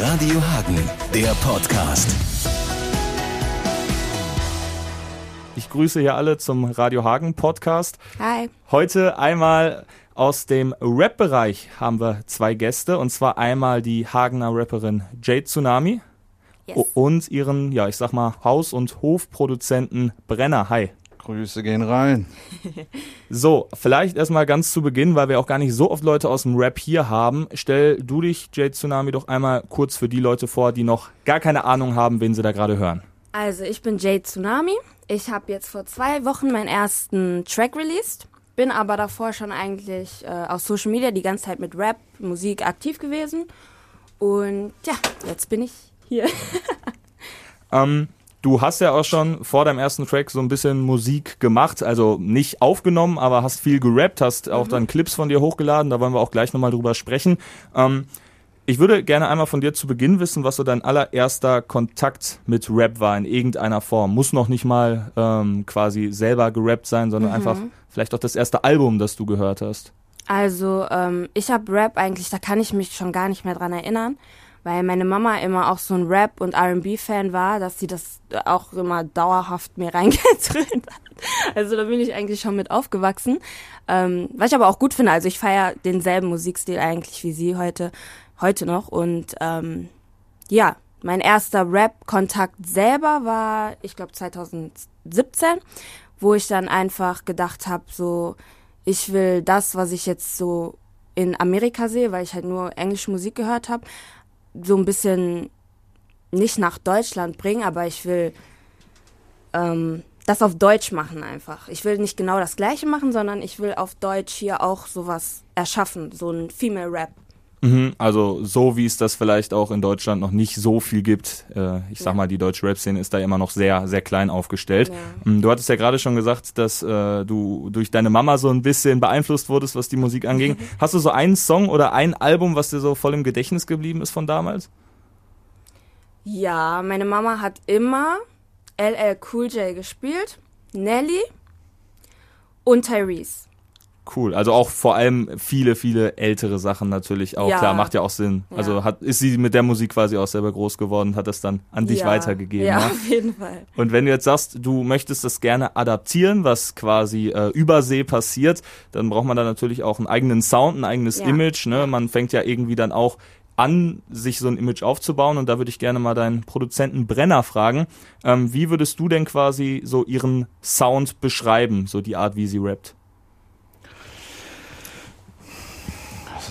Radio Hagen, der Podcast. Ich grüße hier alle zum Radio Hagen Podcast. Hi. Heute einmal aus dem Rap-Bereich haben wir zwei Gäste und zwar einmal die Hagener Rapperin Jade Tsunami Yes. und ihren, ja, ich sag mal, Haus- und Hofproduzenten Brenner. Hi. Grüße gehen rein. So, vielleicht erstmal ganz zu Beginn, weil wir auch gar nicht so oft Leute aus dem Rap hier haben. Stell du dich, Jade Tsunami, doch einmal kurz für die Leute vor, die noch gar keine Ahnung haben, wen sie da gerade hören. Also, ich bin Jade Tsunami. Ich habe jetzt vor zwei Wochen meinen ersten Track released. Bin aber davor schon eigentlich äh, auf Social Media die ganze Zeit mit Rap, Musik aktiv gewesen. Und ja, jetzt bin ich hier. Ähm, du hast ja auch schon vor deinem ersten Track so ein bisschen Musik gemacht, also nicht aufgenommen, aber hast viel gerappt, hast auch dann Clips von dir hochgeladen, da wollen wir auch gleich nochmal drüber sprechen. Ähm, ich würde gerne einmal von dir zu Beginn wissen, was so dein allererster Kontakt mit Rap war in irgendeiner Form. Muss noch nicht mal ähm, quasi selber gerappt sein, sondern einfach vielleicht auch das erste Album, das du gehört hast. Also, ähm, ich habe Rap eigentlich, da kann ich mich schon gar nicht mehr dran erinnern, weil meine Mama immer auch so ein Rap- und RB-Fan war, dass sie das auch immer dauerhaft mir reingedröhnt hat. Also da bin ich eigentlich schon mit aufgewachsen. Ähm, was ich aber auch gut finde, also ich feiere denselben Musikstil eigentlich wie sie heute, heute noch. Und ähm, ja, mein erster Rap-Kontakt selber war, ich glaube, 2017, wo ich dann einfach gedacht habe, so, ich will das, was ich jetzt so in Amerika sehe, weil ich halt nur englische Musik gehört habe, so ein bisschen nicht nach Deutschland bringen, aber ich will ähm, das auf Deutsch machen einfach. Ich will nicht genau das gleiche machen, sondern ich will auf Deutsch hier auch sowas erschaffen, so ein Female Rap. Mhm, also so wie es das vielleicht auch in Deutschland noch nicht so viel gibt. Äh, ich sag Ja. mal, die deutsche Rap-Szene ist da immer noch sehr, sehr klein aufgestellt. Ja. Mm, Du hattest ja gerade schon gesagt, dass äh, du durch deine Mama so ein bisschen beeinflusst wurdest, was die Musik anging. Hast du so einen Song oder ein Album, was dir so voll im Gedächtnis geblieben ist von damals? Ja, meine Mama hat immer LL Cool J gespielt, Nelly und Tyrese. Cool. Also auch vor allem viele, viele ältere Sachen natürlich auch. Ja. Klar, macht ja auch Sinn. Ja. Also hat, ist sie mit der Musik quasi auch selber groß geworden, hat das dann an dich ja. weitergegeben. Ja, ne? auf jeden Fall. Und wenn du jetzt sagst, du möchtest das gerne adaptieren, was quasi äh, übersee passiert, dann braucht man da natürlich auch einen eigenen Sound, ein eigenes. Image. Ne? Man fängt ja irgendwie dann auch an, sich so ein Image aufzubauen. Und da würde ich gerne mal deinen Produzenten Brenner fragen. Ähm, wie würdest du denn quasi so ihren Sound beschreiben, so die Art, wie sie rappt?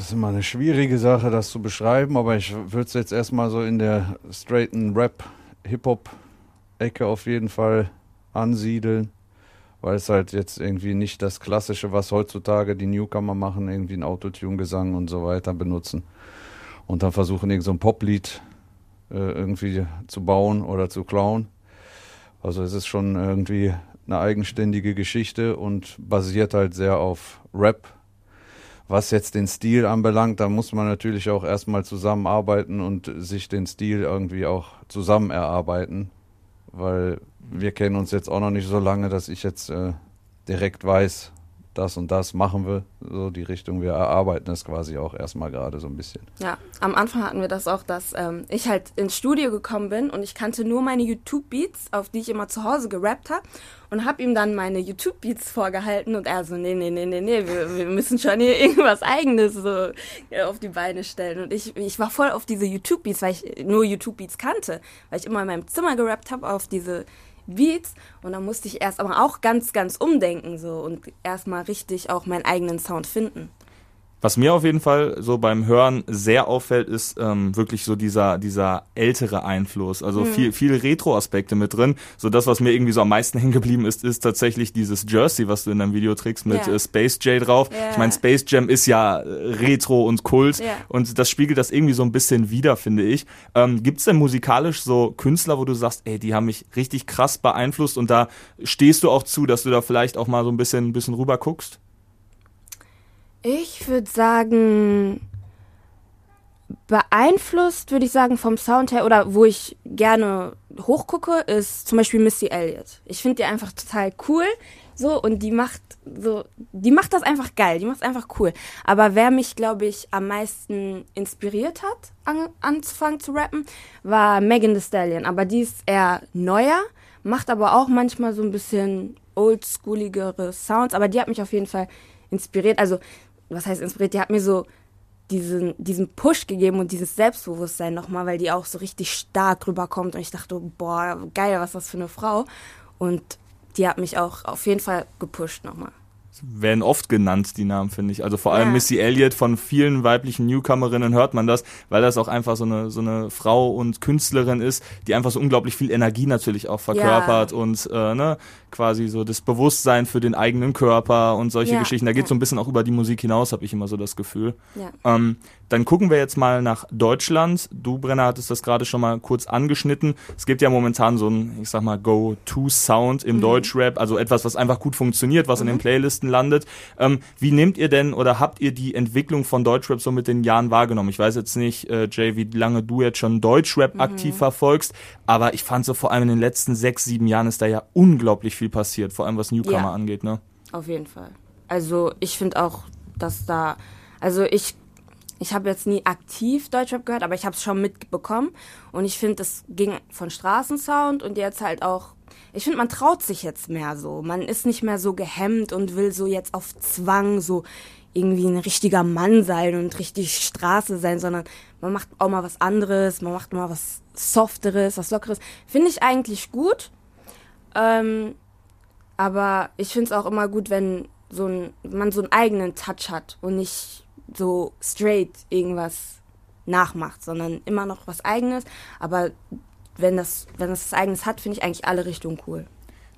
Ist immer eine schwierige Sache, das zu beschreiben, aber ich würde es jetzt erstmal so in der straighten Rap, Hip-Hop-Ecke auf jeden Fall ansiedeln, weil es halt jetzt irgendwie nicht das Klassische, was heutzutage die Newcomer machen, irgendwie ein Autotune-Gesang und so weiter benutzen und dann versuchen, irgend so ein Poplied äh, irgendwie zu bauen oder zu klauen. Also es ist schon irgendwie eine eigenständige Geschichte und basiert halt sehr auf Rap. Was jetzt den Stil anbelangt, da muss man natürlich auch erstmal zusammenarbeiten und sich den Stil irgendwie auch zusammen erarbeiten, weil wir kennen uns jetzt auch noch nicht so lange, dass ich jetzt äh, direkt weiß, das und das machen wir, so die Richtung. Wir erarbeiten es quasi auch erstmal gerade so ein bisschen. Ja, am Anfang hatten wir das auch, dass ähm, ich halt ins Studio gekommen bin und ich kannte nur meine YouTube-Beats, auf die ich immer zu Hause gerappt habe und habe ihm dann meine YouTube-Beats vorgehalten und er so, nee, nee, nee, nee, nee, wir, wir müssen schon hier irgendwas Eigenes so äh, auf die Beine stellen. Und ich, ich war voll auf diese YouTube-Beats, weil ich nur YouTube-Beats kannte, weil ich immer in meinem Zimmer gerappt habe auf diese Beats und dann musste ich erst aber auch ganz, ganz umdenken so und erstmal richtig auch meinen eigenen Sound finden. Was mir auf jeden Fall so beim Hören sehr auffällt, ist ähm, wirklich so dieser, dieser ältere Einfluss. Also viel, viel Retro-Aspekte mit drin. So das, was mir irgendwie so am meisten hängen geblieben ist, ist tatsächlich dieses Jersey, was du in deinem Video trägst mit Ja. äh, Space J drauf. Ja. Ich meine, Space Jam ist ja äh, Retro und Kult Ja. und das spiegelt das irgendwie so ein bisschen wider, finde ich. Ähm, Gibt es denn musikalisch so Künstler, wo du sagst, ey, die haben mich richtig krass beeinflusst und da stehst du auch zu, dass du da vielleicht auch mal so ein bisschen, ein bisschen rüber guckst? Ich würde sagen, beeinflusst, würde ich sagen, vom Sound her oder wo ich gerne hochgucke, ist zum Beispiel Missy Elliott. Ich finde die einfach total cool. So, und die macht so, die macht das einfach geil, die macht es einfach cool. Aber wer mich, glaube ich, am meisten inspiriert hat, an, anzufangen zu rappen, war Megan Thee Stallion. Aber die ist eher neuer, macht aber auch manchmal so ein bisschen oldschooligere Sounds. Aber die hat mich auf jeden Fall inspiriert. Also, was heißt inspiriert? Die hat mir so diesen, diesen Push gegeben und dieses Selbstbewusstsein nochmal, weil die auch so richtig stark rüberkommt. Und ich dachte, boah, geil, was ist das für eine Frau. Und die hat mich auch auf jeden Fall gepusht nochmal werden oft genannt, die Namen, finde ich. Also vor allem ja. Missy Elliott, von vielen weiblichen Newcomerinnen hört man das, weil das auch einfach so eine, so eine Frau und Künstlerin ist, die einfach so unglaublich viel Energie natürlich auch verkörpert ja. und äh, ne, quasi so das Bewusstsein für den eigenen Körper und solche ja. Geschichten. Da geht so ein bisschen auch über die Musik hinaus, habe ich immer so das Gefühl. Ähm, dann gucken wir jetzt mal nach Deutschland. Du, Brenner, hattest das gerade schon mal kurz angeschnitten. Es gibt ja momentan so einen, ich sag mal, Go-To-Sound im mhm. Deutschrap, also etwas, was einfach gut funktioniert, was mhm. in den mhm. Playlisten landet. Ähm, wie nehmt ihr denn oder habt ihr die Entwicklung von Deutschrap so mit den Jahren wahrgenommen? Ich weiß jetzt nicht, äh, Jay, wie lange du jetzt schon Deutschrap mhm. aktiv verfolgst, aber ich fand so vor allem in den letzten sechs, sieben Jahren ist da ja unglaublich viel passiert, vor allem was Newcomer ja. angeht, ne? Auf jeden Fall. Also ich finde auch, dass da, also ich ich habe jetzt nie aktiv Deutschrap gehört, aber ich habe es schon mitbekommen. Und ich finde, es ging von Straßensound und jetzt halt auch. Ich finde, man traut sich jetzt mehr so. Man ist nicht mehr so gehemmt und will so jetzt auf Zwang so irgendwie ein richtiger Mann sein und richtig Straße sein, sondern man macht auch mal was anderes, man macht mal was Softeres, was Lockeres. Finde ich eigentlich gut. Ähm, aber ich finde es auch immer gut, wenn so ein, man so einen eigenen Touch hat und nicht so straight irgendwas nachmacht, sondern immer noch was eigenes. Aber wenn das, wenn das was eigenes hat, finde ich eigentlich alle Richtungen cool.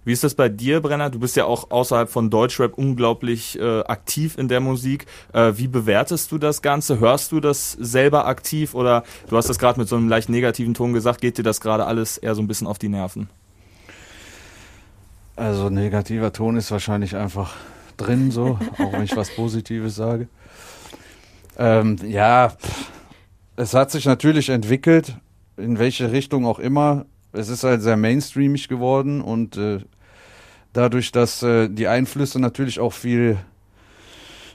Wie ist das bei dir, Brenner? Du bist ja auch außerhalb von Deutschrap unglaublich äh, aktiv in der Musik. Äh, wie bewertest du das Ganze? Hörst du das selber aktiv oder du hast das gerade mit so einem leicht negativen Ton gesagt, geht dir das gerade alles eher so ein bisschen auf die Nerven? Also negativer Ton ist wahrscheinlich einfach drin so, auch wenn ich was Positives sage. Ähm, ja, es hat sich natürlich entwickelt, in welche Richtung auch immer. Es ist halt sehr mainstreamig geworden und äh, dadurch, dass äh, die Einflüsse natürlich auch viel,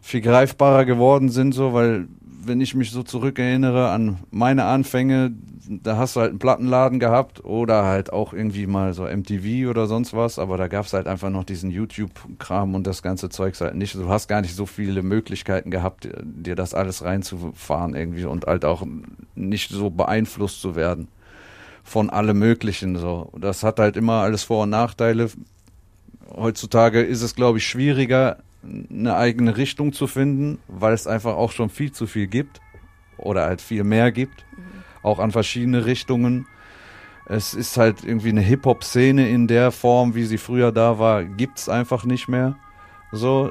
viel greifbarer geworden sind, so, weil wenn ich mich so zurückerinnere an meine Anfänge, da hast du halt einen Plattenladen gehabt oder halt auch irgendwie mal so MTV oder sonst was, aber da gab es halt einfach noch diesen YouTube-Kram und das ganze Zeugs halt nicht. Du hast gar nicht so viele Möglichkeiten gehabt, dir das alles reinzufahren irgendwie und halt auch nicht so beeinflusst zu werden von allem Möglichen. So. Das hat halt immer alles Vor- und Nachteile. Heutzutage ist es, glaube ich, schwieriger, eine eigene Richtung zu finden, weil es einfach auch schon viel zu viel gibt oder halt viel mehr gibt, mhm. auch an verschiedene Richtungen. Es ist halt irgendwie eine Hip-Hop-Szene in der Form, wie sie früher da war, gibt es einfach nicht mehr. So,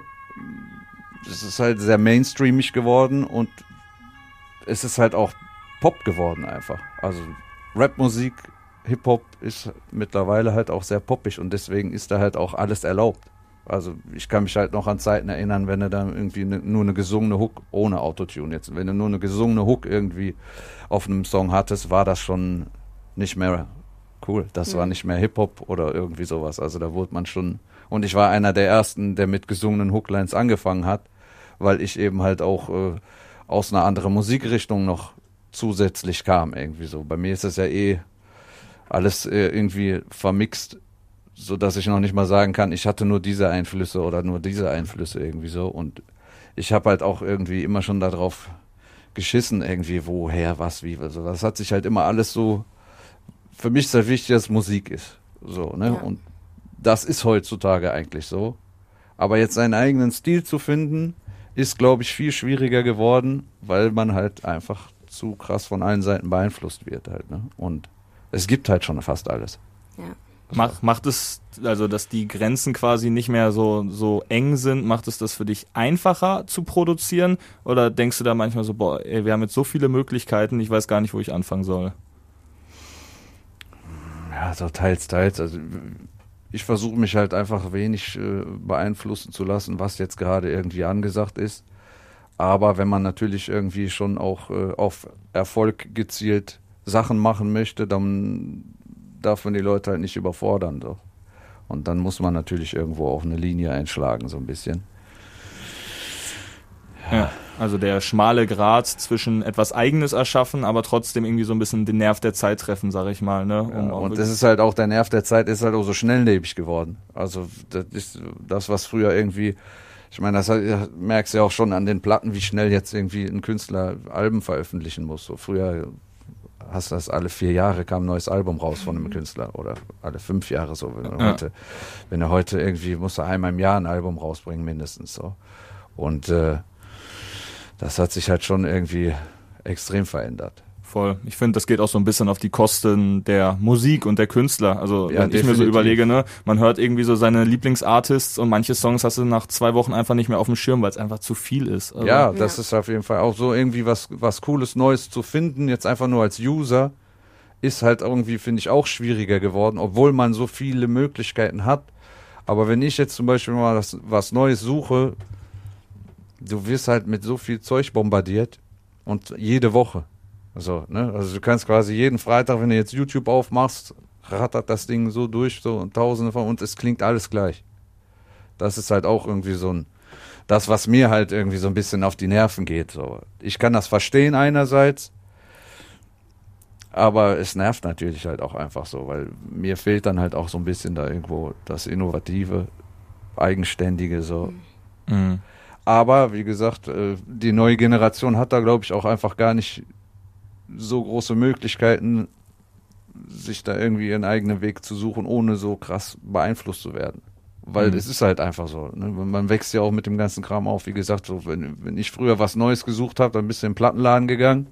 es ist halt sehr mainstreamig geworden und es ist halt auch Pop geworden einfach. Also Rapmusik, Hip-Hop ist mittlerweile halt auch sehr poppig und deswegen ist da halt auch alles erlaubt. Also ich kann mich halt noch an Zeiten erinnern, wenn du dann irgendwie ne, nur eine gesungene Hook ohne Autotune jetzt, wenn du nur eine gesungene Hook irgendwie auf einem Song hattest, war das schon nicht mehr cool. Das mhm. war nicht mehr Hip-Hop oder irgendwie sowas. Also da wurde man schon. Und ich war einer der ersten, der mit gesungenen Hooklines angefangen hat, weil ich eben halt auch äh, aus einer anderen Musikrichtung noch zusätzlich kam, irgendwie so. Bei mir ist das ja eh alles äh, irgendwie vermixt so dass ich noch nicht mal sagen kann, ich hatte nur diese Einflüsse oder nur diese Einflüsse irgendwie so. Und ich habe halt auch irgendwie immer schon darauf geschissen, irgendwie, woher, was, wie. Also das hat sich halt immer alles so. Für mich ist halt wichtig, dass Musik ist. So, ne? Ja. Und das ist heutzutage eigentlich so. Aber jetzt seinen eigenen Stil zu finden, ist, glaube ich, viel schwieriger geworden, weil man halt einfach zu krass von allen Seiten beeinflusst wird halt. Ne? Und es gibt halt schon fast alles. Ja. Macht, macht es, also dass die Grenzen quasi nicht mehr so, so eng sind, macht es das für dich einfacher zu produzieren? Oder denkst du da manchmal so, boah, ey, wir haben jetzt so viele Möglichkeiten, ich weiß gar nicht, wo ich anfangen soll? Ja, so teils, teils. Also ich versuche mich halt einfach wenig äh, beeinflussen zu lassen, was jetzt gerade irgendwie angesagt ist. Aber wenn man natürlich irgendwie schon auch äh, auf Erfolg gezielt Sachen machen möchte, dann darf man die Leute halt nicht überfordern. So. Und dann muss man natürlich irgendwo auch eine Linie einschlagen, so ein bisschen. Ja. Also der schmale Grat zwischen etwas Eigenes erschaffen, aber trotzdem irgendwie so ein bisschen den Nerv der Zeit treffen, sag ich mal. Ne? Um ja, und das ist halt auch, der Nerv der Zeit ist halt auch so schnelllebig geworden. Also das ist das, was früher irgendwie, ich meine, das merkst du ja auch schon an den Platten, wie schnell jetzt irgendwie ein Künstler Alben veröffentlichen muss. So früher hast du das alle vier Jahre kam ein neues Album raus von einem Künstler oder alle fünf Jahre so. Wenn, ja. heute, wenn er heute irgendwie muss er einmal im Jahr ein Album rausbringen mindestens so. Und äh, das hat sich halt schon irgendwie extrem verändert. Voll. Ich finde, das geht auch so ein bisschen auf die Kosten der Musik und der Künstler. Also ja, wenn definitiv. ich mir so überlege, ne, man hört irgendwie so seine Lieblingsartists und manche Songs hast du nach zwei Wochen einfach nicht mehr auf dem Schirm, weil es einfach zu viel ist. Also ja, das ja. ist auf jeden Fall auch so irgendwie was, was Cooles Neues zu finden, jetzt einfach nur als User, ist halt irgendwie, finde ich, auch schwieriger geworden, obwohl man so viele Möglichkeiten hat. Aber wenn ich jetzt zum Beispiel mal das, was Neues suche, du wirst halt mit so viel Zeug bombardiert und jede Woche. Also, ne? Also du kannst quasi jeden Freitag, wenn du jetzt YouTube aufmachst, rattert das Ding so durch, so und tausende von und es klingt alles gleich. Das ist halt auch irgendwie so ein, das, was mir halt irgendwie so ein bisschen auf die Nerven geht. So. Ich kann das verstehen einerseits, aber es nervt natürlich halt auch einfach so, weil mir fehlt dann halt auch so ein bisschen da irgendwo das Innovative, Eigenständige so. Mhm. Aber wie gesagt, äh, die neue Generation hat da, glaube ich, auch einfach gar nicht so große Möglichkeiten, sich da irgendwie ihren eigenen Weg zu suchen, ohne so krass beeinflusst zu werden. Weil mhm. es ist halt einfach so. Ne? Man wächst ja auch mit dem ganzen Kram auf. Wie gesagt, so, wenn, wenn ich früher was Neues gesucht habe, dann bist du in den Plattenladen gegangen.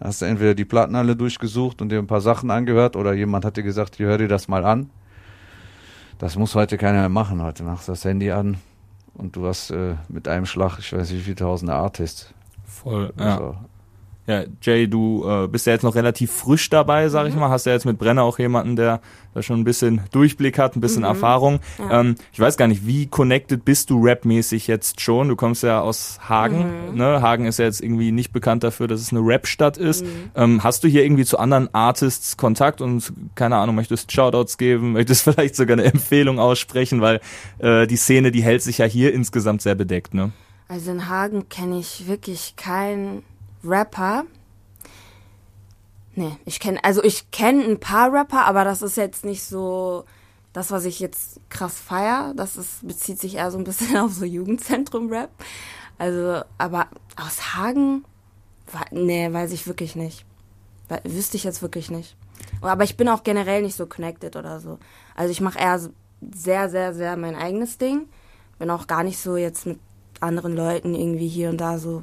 Hast du entweder die Platten alle durchgesucht und dir ein paar Sachen angehört oder jemand hat dir gesagt, hier hör dir das mal an. Das muss heute keiner mehr machen. Heute machst du das Handy an, und du hast äh, mit einem Schlag, ich weiß nicht wie viele tausende Artists. Voll, ja. Ja, Jay, du äh, bist ja jetzt noch relativ frisch dabei, sag mhm. ich mal. Hast ja jetzt mit Brenner auch jemanden, der da schon ein bisschen Durchblick hat, ein bisschen mhm. Erfahrung. Ja. Ähm, ich weiß gar nicht, wie connected bist du rapmäßig jetzt schon? Du kommst ja aus Hagen. Mhm. Ne? Hagen ist ja jetzt irgendwie nicht bekannt dafür, dass es eine Rap-Stadt ist. Mhm. Ähm, hast du hier irgendwie zu anderen Artists Kontakt und keine Ahnung, möchtest Shoutouts geben, möchtest vielleicht sogar eine Empfehlung aussprechen, weil äh, die Szene, die hält sich ja hier insgesamt sehr bedeckt, ne? Also in Hagen kenne ich wirklich keinen Rapper. Nee, ich kenne, also ich kenne ein paar Rapper, aber das ist jetzt nicht so das, was ich jetzt krass feier. Das ist, bezieht sich eher so ein bisschen auf so Jugendzentrum-Rap. Also, aber aus Hagen, nee, weiß ich wirklich nicht. Wüsste ich jetzt wirklich nicht. Aber ich bin auch generell nicht so connected oder so. Also ich mache eher sehr, sehr, sehr mein eigenes Ding. Bin auch gar nicht so jetzt mit anderen Leuten irgendwie hier und da so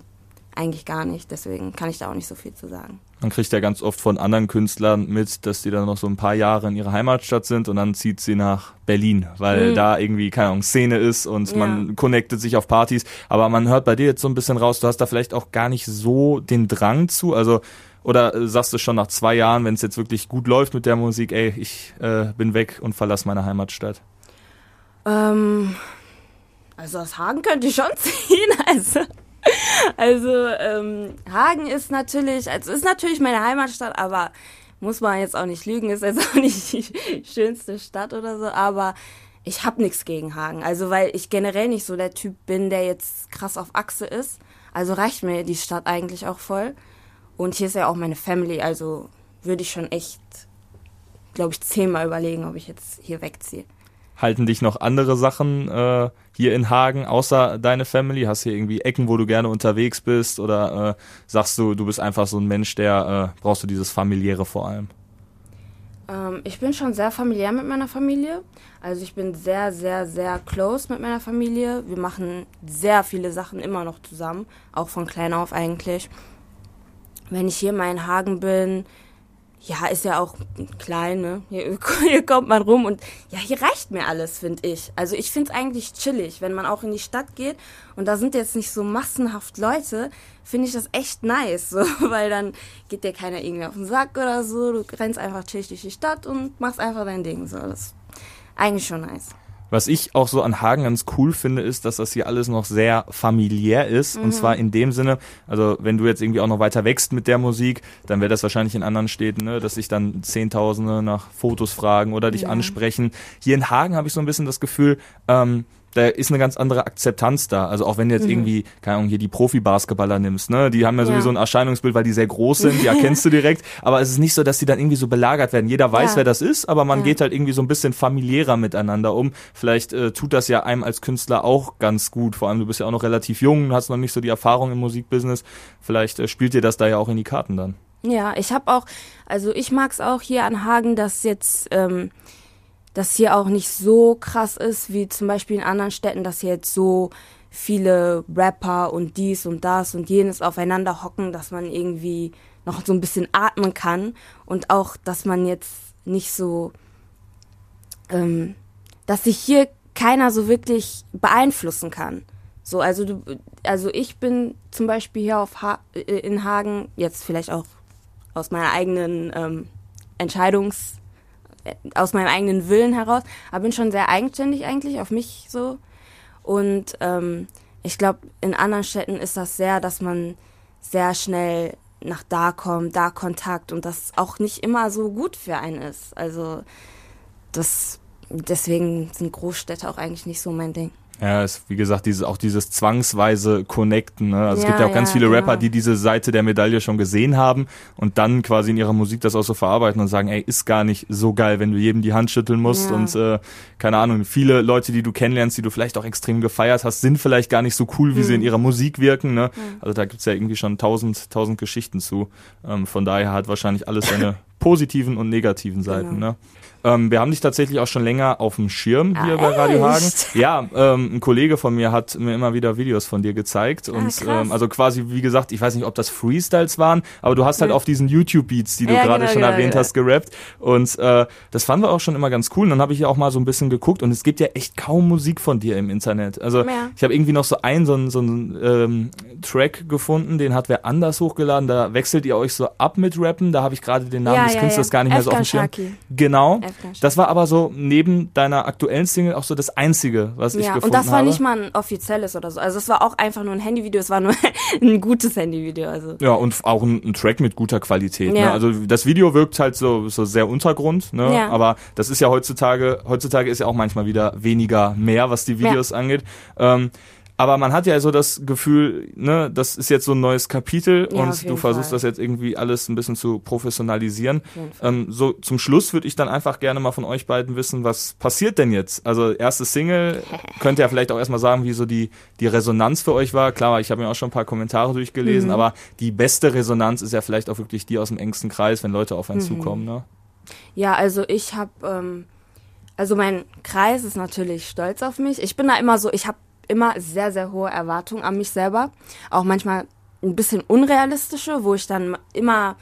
eigentlich gar nicht. Deswegen kann ich da auch nicht so viel zu sagen. Man kriegt ja ganz oft von anderen Künstlern mit, dass die dann noch so ein paar Jahre in ihrer Heimatstadt sind und dann zieht sie nach Berlin, weil mhm. da irgendwie, keine Ahnung, Szene ist und ja. man connectet sich auf Partys. Aber man hört bei dir jetzt so ein bisschen raus, du hast da vielleicht auch gar nicht so den Drang zu. Also oder sagst du schon nach zwei Jahren, wenn es jetzt wirklich gut läuft mit der Musik, ey, ich äh, bin weg und verlasse meine Heimatstadt? Ähm, also aus Hagen könnte ich schon ziehen. Also also ähm, Hagen ist natürlich, also ist natürlich meine Heimatstadt, aber muss man jetzt auch nicht lügen, ist jetzt auch nicht die schönste Stadt oder so, aber ich hab nichts gegen Hagen. Also weil ich generell nicht so der Typ bin, der jetzt krass auf Achse ist. Also reicht mir die Stadt eigentlich auch voll. Und hier ist ja auch meine Family, also würde ich schon echt, glaube ich, zehnmal überlegen, ob ich jetzt hier wegziehe halten dich noch andere Sachen äh, hier in Hagen außer deine Family? Hast du hier irgendwie Ecken, wo du gerne unterwegs bist? Oder äh, sagst du, du bist einfach so ein Mensch, der äh, brauchst du dieses familiäre vor allem? Ähm, ich bin schon sehr familiär mit meiner Familie. Also ich bin sehr, sehr, sehr close mit meiner Familie. Wir machen sehr viele Sachen immer noch zusammen, auch von klein auf eigentlich. Wenn ich hier mal in Hagen bin, ja, ist ja auch klein, ne? Hier, hier, kommt man rum und ja, hier reicht mir alles, finde ich. Also ich finde es eigentlich chillig, wenn man auch in die Stadt geht und da sind jetzt nicht so massenhaft Leute, finde ich das echt nice, so, weil dann geht dir keiner irgendwie auf den Sack oder so, du rennst einfach chillig durch die Stadt und machst einfach dein Ding, so. Das ist eigentlich schon nice. Was ich auch so an Hagen ganz cool finde, ist, dass das hier alles noch sehr familiär ist. Mhm. Und zwar in dem Sinne, also wenn du jetzt irgendwie auch noch weiter wächst mit der Musik, dann wäre das wahrscheinlich in anderen Städten, ne, dass sich dann Zehntausende nach Fotos fragen oder dich ja. ansprechen. Hier in Hagen habe ich so ein bisschen das Gefühl, ähm, da ist eine ganz andere Akzeptanz da. Also auch wenn du jetzt mhm. irgendwie, keine Ahnung, hier die Profi-Basketballer nimmst, ne? Die haben ja, ja sowieso ein Erscheinungsbild, weil die sehr groß sind, die erkennst du direkt. Aber es ist nicht so, dass die dann irgendwie so belagert werden. Jeder weiß, ja. wer das ist, aber man ja. geht halt irgendwie so ein bisschen familiärer miteinander um. Vielleicht äh, tut das ja einem als Künstler auch ganz gut. Vor allem, du bist ja auch noch relativ jung, hast noch nicht so die Erfahrung im Musikbusiness. Vielleicht äh, spielt dir das da ja auch in die Karten dann. Ja, ich habe auch, also ich mag's auch hier an Hagen, dass jetzt ähm, das hier auch nicht so krass ist, wie zum Beispiel in anderen Städten, dass hier jetzt so viele Rapper und dies und das und jenes aufeinander hocken, dass man irgendwie noch so ein bisschen atmen kann und auch, dass man jetzt nicht so, ähm, dass sich hier keiner so wirklich beeinflussen kann. So, also du, also ich bin zum Beispiel hier auf ha äh, in Hagen jetzt vielleicht auch aus meiner eigenen ähm, Entscheidungs aus meinem eigenen Willen heraus, aber bin schon sehr eigenständig eigentlich auf mich so. Und ähm, ich glaube, in anderen Städten ist das sehr, dass man sehr schnell nach da kommt, da Kontakt und das auch nicht immer so gut für einen ist. Also das deswegen sind Großstädte auch eigentlich nicht so mein Ding. Ja, ist wie gesagt dieses auch dieses zwangsweise Connecten. Ne? Also ja, es gibt ja auch ganz viele genau. Rapper, die diese Seite der Medaille schon gesehen haben und dann quasi in ihrer Musik das auch so verarbeiten und sagen, ey, ist gar nicht so geil, wenn du jedem die Hand schütteln musst ja. und äh, keine Ahnung, viele Leute, die du kennenlernst, die du vielleicht auch extrem gefeiert hast, sind vielleicht gar nicht so cool, wie mhm. sie in ihrer Musik wirken. Ne? Mhm. Also da gibt's ja irgendwie schon tausend, tausend Geschichten zu. Ähm, von daher hat wahrscheinlich alles seine positiven und negativen Seiten. Genau. Ne? Ähm, wir haben dich tatsächlich auch schon länger auf dem Schirm hier ah, bei Radio Hagen. Ja, ähm, ein Kollege von mir hat mir immer wieder Videos von dir gezeigt. Ah, und ähm, also quasi, wie gesagt, ich weiß nicht, ob das Freestyles waren, aber du hast halt ja. auf diesen YouTube-Beats, die du ja, gerade genau, schon genau, erwähnt ja. hast, gerappt. Und äh, das fanden wir auch schon immer ganz cool. Und dann habe ich ja auch mal so ein bisschen geguckt und es gibt ja echt kaum Musik von dir im Internet. Also ich habe irgendwie noch so einen, so einen, so einen ähm, Track gefunden, den hat wer anders hochgeladen. Da wechselt ihr euch so ab mit Rappen. Da habe ich gerade den Namen des Künstlers gar nicht mehr so auf dem Schirm. Genau. Das war aber so neben deiner aktuellen Single auch so das einzige, was ich gefunden habe. Und das war habe. nicht mal ein offizielles oder so. Also es war auch einfach nur ein Handyvideo, es war nur ein gutes Handyvideo. Also. Ja, und auch ein, ein Track mit guter Qualität. Ne? Ja. Also das Video wirkt halt so, so sehr Untergrund, ne? Ja. aber das ist ja heutzutage, heutzutage ist ja auch manchmal wieder weniger mehr, was die Videos ja. angeht. Ähm, aber man hat ja so das Gefühl, ne, das ist jetzt so ein neues Kapitel ja, und du versuchst Fall. das jetzt irgendwie alles ein bisschen zu professionalisieren. Ähm, so zum Schluss würde ich dann einfach gerne mal von euch beiden wissen, was passiert denn jetzt? Also erste Single, könnt ihr ja vielleicht auch erstmal sagen, wie so die, die Resonanz für euch war. Klar, ich habe mir auch schon ein paar Kommentare durchgelesen, mhm. aber die beste Resonanz ist ja vielleicht auch wirklich die aus dem engsten Kreis, wenn Leute auf einen mhm. zukommen. Ne? Ja, also ich habe, ähm, also mein Kreis ist natürlich stolz auf mich. Ich bin da immer so, ich habe immer sehr, sehr hohe Erwartungen an mich selber. Auch manchmal ein bisschen unrealistische, wo ich dann immer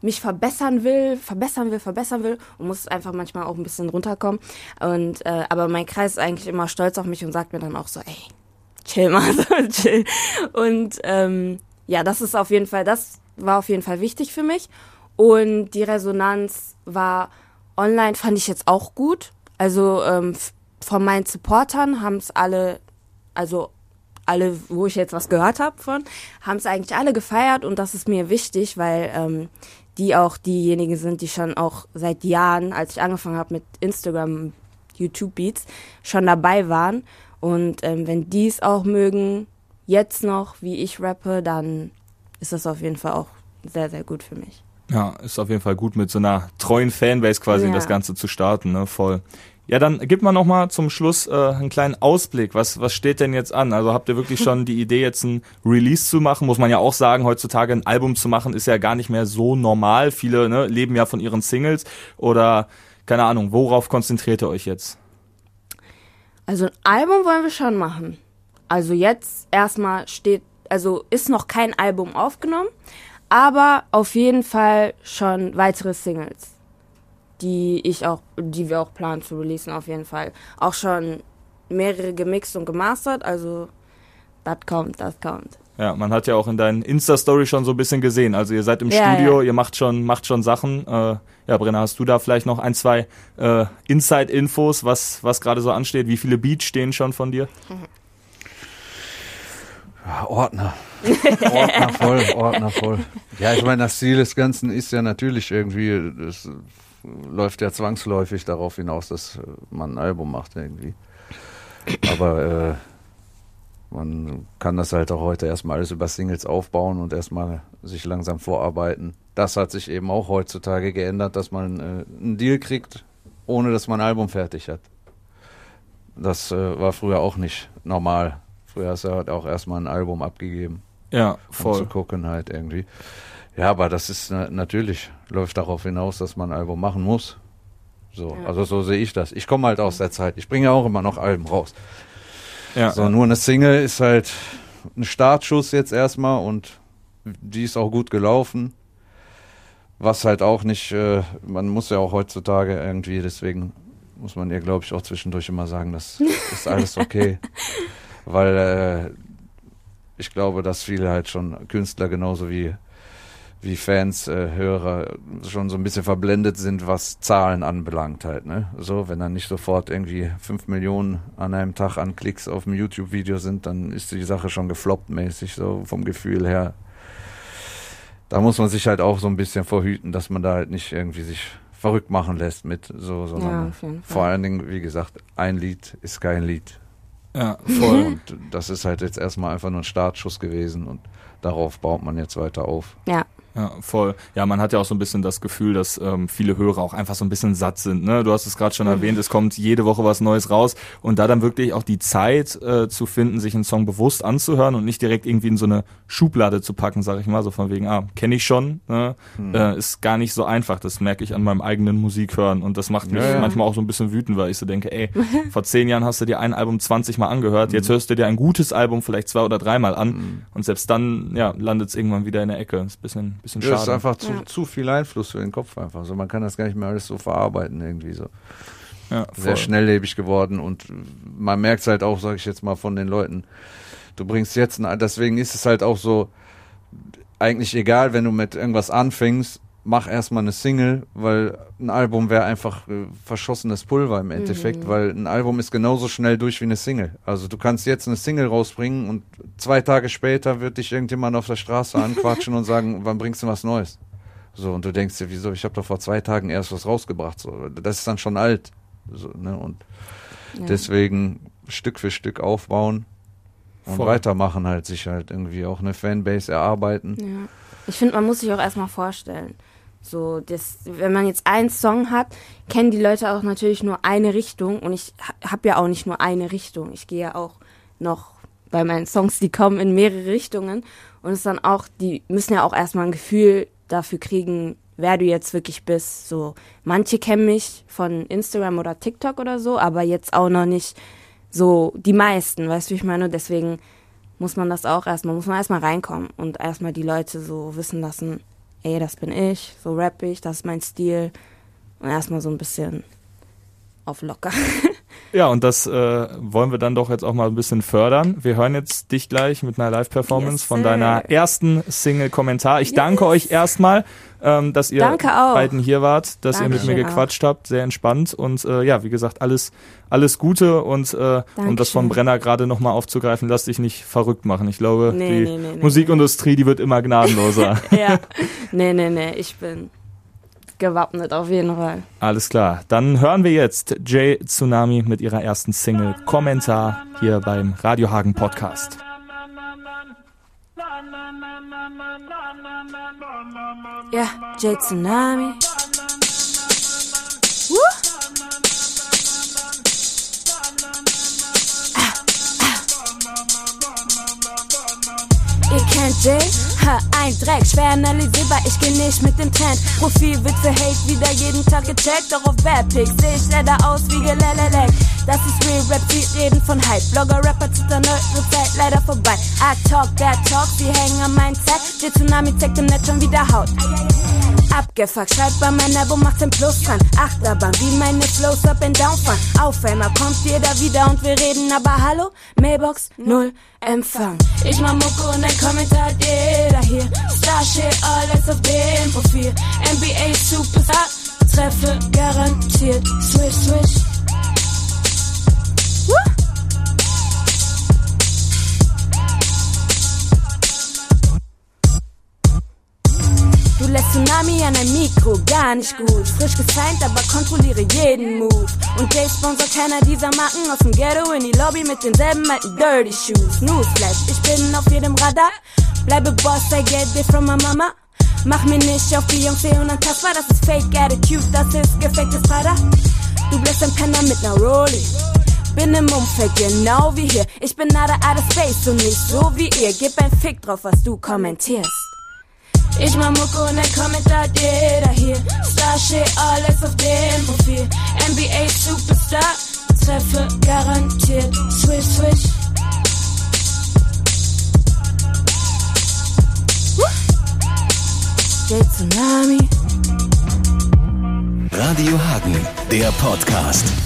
mich verbessern will, verbessern will, verbessern will und muss einfach manchmal auch ein bisschen runterkommen. Und äh, aber mein Kreis ist eigentlich immer stolz auf mich und sagt mir dann auch so, ey, chill mal, so, chill. Und ähm, ja, das ist auf jeden Fall, das war auf jeden Fall wichtig für mich. Und die Resonanz war online, fand ich jetzt auch gut. Also ähm, von meinen Supportern haben es alle also alle, wo ich jetzt was gehört habe von, haben es eigentlich alle gefeiert und das ist mir wichtig, weil ähm, die auch diejenigen sind, die schon auch seit Jahren, als ich angefangen habe mit Instagram, YouTube Beats, schon dabei waren. Und ähm, wenn die es auch mögen, jetzt noch, wie ich rappe, dann ist das auf jeden Fall auch sehr, sehr gut für mich. Ja, ist auf jeden Fall gut, mit so einer treuen Fanbase quasi ja. das Ganze zu starten, ne? Voll. Ja, dann gib mal noch mal zum Schluss äh, einen kleinen Ausblick. Was, was steht denn jetzt an? Also habt ihr wirklich schon die Idee, jetzt ein Release zu machen? Muss man ja auch sagen, heutzutage ein Album zu machen, ist ja gar nicht mehr so normal. Viele ne, leben ja von ihren Singles. Oder, keine Ahnung, worauf konzentriert ihr euch jetzt? Also ein Album wollen wir schon machen. Also jetzt erstmal steht, also ist noch kein Album aufgenommen, aber auf jeden Fall schon weitere Singles die ich auch, die wir auch planen zu releasen auf jeden Fall. Auch schon mehrere gemixt und gemastert, also das kommt, das kommt. Ja, man hat ja auch in deinen Insta-Story schon so ein bisschen gesehen. Also ihr seid im Ja, Studio, ja. ihr macht schon, macht schon Sachen. Äh, ja, Brenner, hast du da vielleicht noch ein, zwei äh, Inside-Infos, was, was gerade so ansteht? Wie viele Beats stehen schon von dir? Ja, Ordner. Ordner voll, Ordner voll. Ja, ich meine, das Ziel des Ganzen ist ja natürlich irgendwie, es läuft ja zwangsläufig darauf hinaus, dass äh, man ein Album macht irgendwie. Aber äh, man kann das halt auch heute erstmal alles über Singles aufbauen und erstmal sich langsam vorarbeiten. Das hat sich eben auch heutzutage geändert, dass man äh, einen Deal kriegt, ohne dass man ein Album fertig hat. Das äh, war früher auch nicht normal. Früher hast du halt auch erstmal ein Album abgegeben, Ja, um zu voll. gucken halt irgendwie. Ja, aber das ist na natürlich, läuft darauf hinaus, dass man ein Album machen muss. So, Ja. also so sehe ich das. Ich komme halt aus der Zeit. Ich bringe ja auch immer noch Alben raus. Ja, So, nur eine Single ist halt ein Startschuss jetzt erstmal und die ist auch gut gelaufen. Was halt auch nicht, äh, man muss ja auch heutzutage irgendwie, deswegen muss man ihr, glaube ich, auch zwischendurch immer sagen, das ist alles okay. Weil äh, ich glaube, dass viele halt schon Künstler genauso wie, wie Fans, äh, Hörer schon so ein bisschen verblendet sind, was Zahlen anbelangt halt. Ne? So, wenn dann nicht sofort irgendwie fünf Millionen an einem Tag an Klicks auf dem YouTube-Video sind, dann ist die Sache schon gefloppt mäßig, so vom Gefühl her. Da muss man sich halt auch so ein bisschen vorhüten, dass man da halt nicht irgendwie sich verrückt machen lässt mit so, Ja, sondern jeden Fall. vor allen Dingen, wie gesagt, ein Lied ist kein Lied. ja, voll. Und das ist halt jetzt erstmal einfach nur ein Startschuss gewesen und darauf baut man jetzt weiter auf. Ja, Ja, voll. Ja, man hat ja auch so ein bisschen das Gefühl, dass ähm, viele Hörer auch einfach so ein bisschen satt sind. Ne? Du hast es gerade schon erwähnt, es kommt jede Woche was Neues raus und da dann wirklich auch die Zeit äh, zu finden, sich einen Song bewusst anzuhören und nicht direkt irgendwie in so eine Schublade zu packen, sag ich mal, so von wegen, ah, kenne ich schon, ne? äh, ist gar nicht so einfach. Das merke ich an meinem eigenen Musikhören und das macht mich Ja, ja. manchmal auch so ein bisschen wütend, weil ich so denke, ey, vor zehn Jahren hast du dir ein Album 20 Mal angehört, jetzt hörst du dir ein gutes Album vielleicht zwei oder dreimal an und selbst dann, ja, landet es irgendwann wieder in der Ecke. Ist ein bisschen, bisschen Ja, Das ist schade. einfach zu, Ja. zu viel Einfluss für den Kopf einfach. So, man kann das gar nicht mehr alles so verarbeiten irgendwie so. Ja, Sehr schnelllebig geworden und man merkt es halt auch, sage ich jetzt mal, von den Leuten. Du bringst jetzt, ein, deswegen ist es halt auch so, eigentlich egal, wenn du mit irgendwas anfängst, mach erstmal eine Single, weil ein Album wäre einfach äh, verschossenes Pulver im Endeffekt, weil ein Album ist genauso schnell durch wie eine Single. Also du kannst jetzt eine Single rausbringen und zwei Tage später wird dich irgendjemand auf der Straße anquatschen und sagen, wann bringst du was Neues? So, und du denkst dir, wieso, ich habe doch vor zwei Tagen erst was rausgebracht. So, das ist dann schon alt. So, ne? Und ja. deswegen Stück für Stück aufbauen und Voll. weitermachen halt, sich halt irgendwie auch eine Fanbase erarbeiten. Ja. Ich finde, man muss sich auch erstmal vorstellen. So, das, wenn man jetzt einen Song hat, kennen die Leute auch natürlich nur eine Richtung und ich habe ja auch nicht nur eine Richtung. Ich gehe ja auch noch bei meinen Songs, die kommen in mehrere Richtungen und es dann auch, die müssen ja auch erstmal ein Gefühl dafür kriegen, wer du jetzt wirklich bist. So, manche kennen mich von Instagram oder TikTok oder so, aber jetzt auch noch nicht so die meisten, weißt du, wie ich meine? Deswegen muss man das auch erstmal, muss man erstmal reinkommen und erstmal die Leute so wissen lassen, ey, das bin ich, so rapp ich, das ist mein Stil. Und erstmal so ein bisschen auf locker. Ja, und das äh, wollen wir dann doch jetzt auch mal ein bisschen fördern. Wir hören jetzt dich gleich mit einer Live-Performance Yes, von deiner ersten Single-Kommentar. Ich danke euch erstmal, ähm, dass ihr auch. beiden hier wart, dass ihr mit mir Dankeschön gequatscht habt. Sehr entspannt. Und äh, ja, wie gesagt, alles, alles Gute. Und äh, um das von Dankeschön. Brenner gerade nochmal aufzugreifen, lass dich nicht verrückt machen. Ich glaube, Nee, die nee, nee, Musikindustrie, die wird immer gnadenloser. ja. Nee, nee, nee, ich bin gewappnet auf jeden Fall. Alles klar. Dann hören wir jetzt Jay Tsunami mit ihrer ersten Single Kommentar hier beim Radio Hagen Podcast. Ja, J Tsunami. Woo! Ihr kennt Jay? Ha, ein Dreck, schwer analysierbar, ich geh nicht mit dem Trend. Profil wird für Hate wieder jeden Tag gecheckt, doch auf Bad Pics seh ich leider aus wie Gelelelek. Das ist Real Rap, sie reden von Hype. Blogger, Rapper zittern, eure Zeit leider vorbei. I talk, that talk, sie hängen an meinem Set. Der Tsunami zeigt im Netz schon wieder Haut. Abgefuckt, schreibt bei meiner, wo macht den Plus dran? Achterbahn, wie meine Flows up and down fahren. Auf einmal kommt jeder wieder und wir reden, aber hallo, Mailbox, null Empfang. Ich mach Mucke und ein Kommentar jeder hier. Starship, alles auf dem Profil. NBA Superstar, Treffe garantiert. Swish, swish. Du lässt Tsunami an ein Mikro, gar nicht gut. Frisch gesigned, aber kontrolliere jeden Move. Und Jay sponsor keiner dieser Marken aus dem Ghetto in die Lobby mit denselben alten Dirty Shoes. Newsflash, ich bin auf jedem Radar. Bleibe Boss, I get it from my mama. Mach mir nicht auf Beyoncé unantastbar, das ist Fake Attitude, das ist gefaktes Vater. Du bleibst ein Penner mit ner Rolli. Bin im Umfeld genau wie hier. Ich bin nada out of space und nicht so wie ihr. Gib ein Fick drauf, was du kommentierst. Ich mach Mucke und ein Kommentar jeder hier. Starship, alles auf dem Profil. NBA Superstar, Treffe garantiert. Swish, swish. Jay Tsunami. Radio Hagen, der Podcast.